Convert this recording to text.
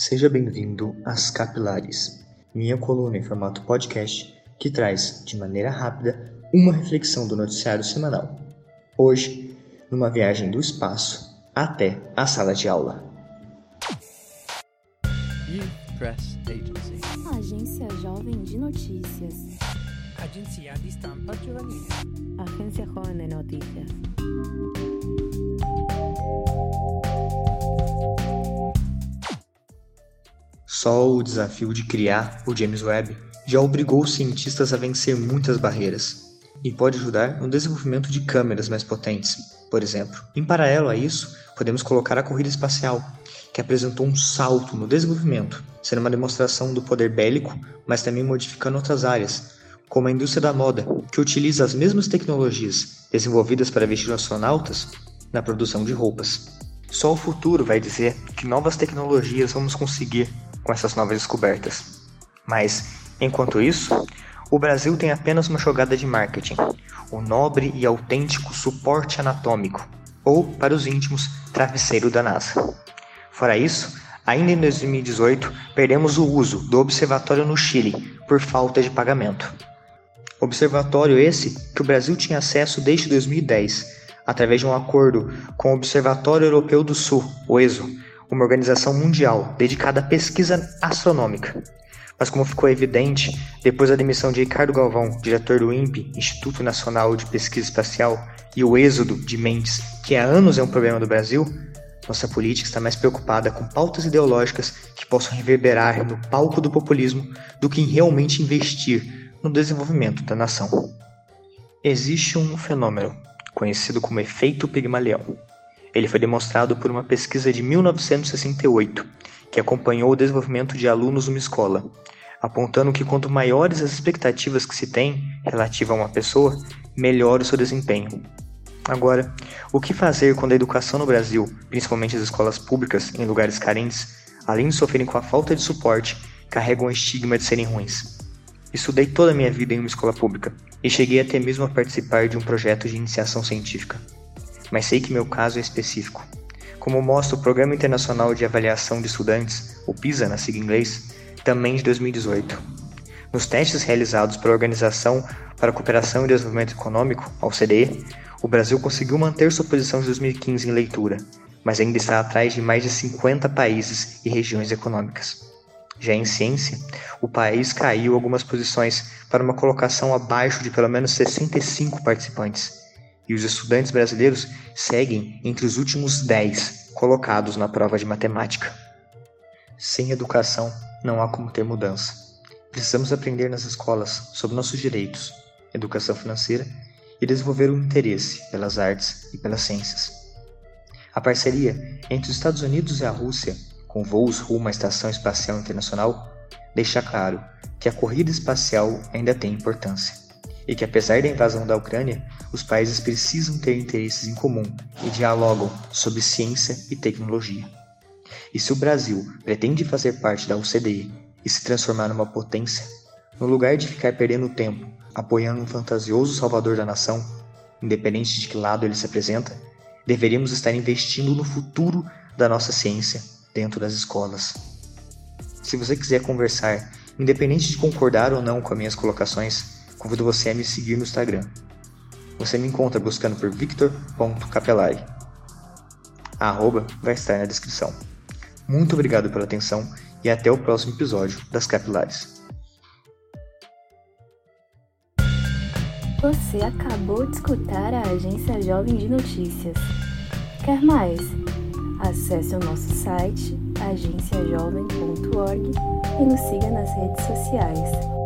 Seja bem-vindo às Capilares, minha coluna em formato podcast que traz, de maneira rápida, uma reflexão do noticiário semanal. Hoje, numa viagem do espaço até a sala de aula. Youth Press Agency. Agência Jovem de Notícias. Agenzia di stampa giovanile. Agencia Joven de Noticias. Só o desafio de criar o James Webb já obrigou os cientistas a vencer muitas barreiras e pode ajudar no desenvolvimento de câmeras mais potentes, por exemplo. Em paralelo a isso, podemos colocar a corrida espacial, que apresentou um salto no desenvolvimento, sendo uma demonstração do poder bélico, mas também modificando outras áreas, como a indústria da moda, que utiliza as mesmas tecnologias desenvolvidas para vestir astronautas na produção de roupas. Só o futuro vai dizer que novas tecnologias vamos conseguir com essas novas descobertas. Mas, enquanto isso, o Brasil tem apenas uma jogada de marketing: o nobre e autêntico suporte anatômico, ou, para os íntimos, travesseiro da NASA. Fora isso, ainda em 2018, perdemos o uso do observatório no Chile por falta de pagamento. Observatório esse que o Brasil tinha acesso desde 2010, através de um acordo com o Observatório Europeu do Sul, o ESO, uma organização mundial dedicada à pesquisa astronômica. Mas como ficou evidente, depois da demissão de Ricardo Galvão, diretor do INPE, Instituto Nacional de Pesquisa Espacial, e o êxodo de mentes, que há anos é um problema do Brasil, nossa política está mais preocupada com pautas ideológicas que possam reverberar no palco do populismo do que em realmente investir no desenvolvimento da nação. Existe um fenômeno conhecido como efeito Pigmalião. Ele foi demonstrado por uma pesquisa de 1968, que acompanhou o desenvolvimento de alunos numa escola, apontando que quanto maiores as expectativas que se tem relativa a uma pessoa, melhor o seu desempenho. Agora, o que fazer quando a educação no Brasil, principalmente as escolas públicas em lugares carentes, além de sofrerem com a falta de suporte, carregam o estigma de serem ruins? Estudei toda a minha vida em uma escola pública e cheguei até mesmo a participar de um projeto de iniciação científica. Mas sei que meu caso é específico. Como mostra o Programa Internacional de Avaliação de Estudantes, o PISA na sigla inglês, também de 2018. Nos testes realizados pela Organização para a Cooperação e Desenvolvimento Econômico, a OCDE, o Brasil conseguiu manter sua posição de 2015 em leitura, mas ainda está atrás de mais de 50 países e regiões econômicas. Já em ciência, o país caiu algumas posições para uma colocação abaixo de pelo menos 65 participantes, e os estudantes brasileiros seguem entre os últimos 10 colocados na prova de matemática. Sem educação, não há como ter mudança. Precisamos aprender nas escolas sobre nossos direitos, educação financeira e desenvolver um interesse pelas artes e pelas ciências. A parceria entre os Estados Unidos e a Rússia, com voos rumo à Estação Espacial Internacional, deixa claro que a corrida espacial ainda tem importância e que, apesar da invasão da Ucrânia, os países precisam ter interesses em comum e dialogam sobre ciência e tecnologia. E se o Brasil pretende fazer parte da OCDE e se transformar numa potência, no lugar de ficar perdendo tempo apoiando um fantasioso salvador da nação, independente de que lado ele se apresenta, deveríamos estar investindo no futuro da nossa ciência dentro das escolas. Se você quiser conversar, independente de concordar ou não com as minhas colocações, convido você a me seguir no Instagram. Você me encontra buscando por victor.capelari. A arroba vai estar na descrição. Muito obrigado pela atenção e até o próximo episódio das Capilares. Você acabou de escutar a Agência Jovem de Notícias. Quer mais? Acesse o nosso site agenciajovem.org e nos siga nas redes sociais.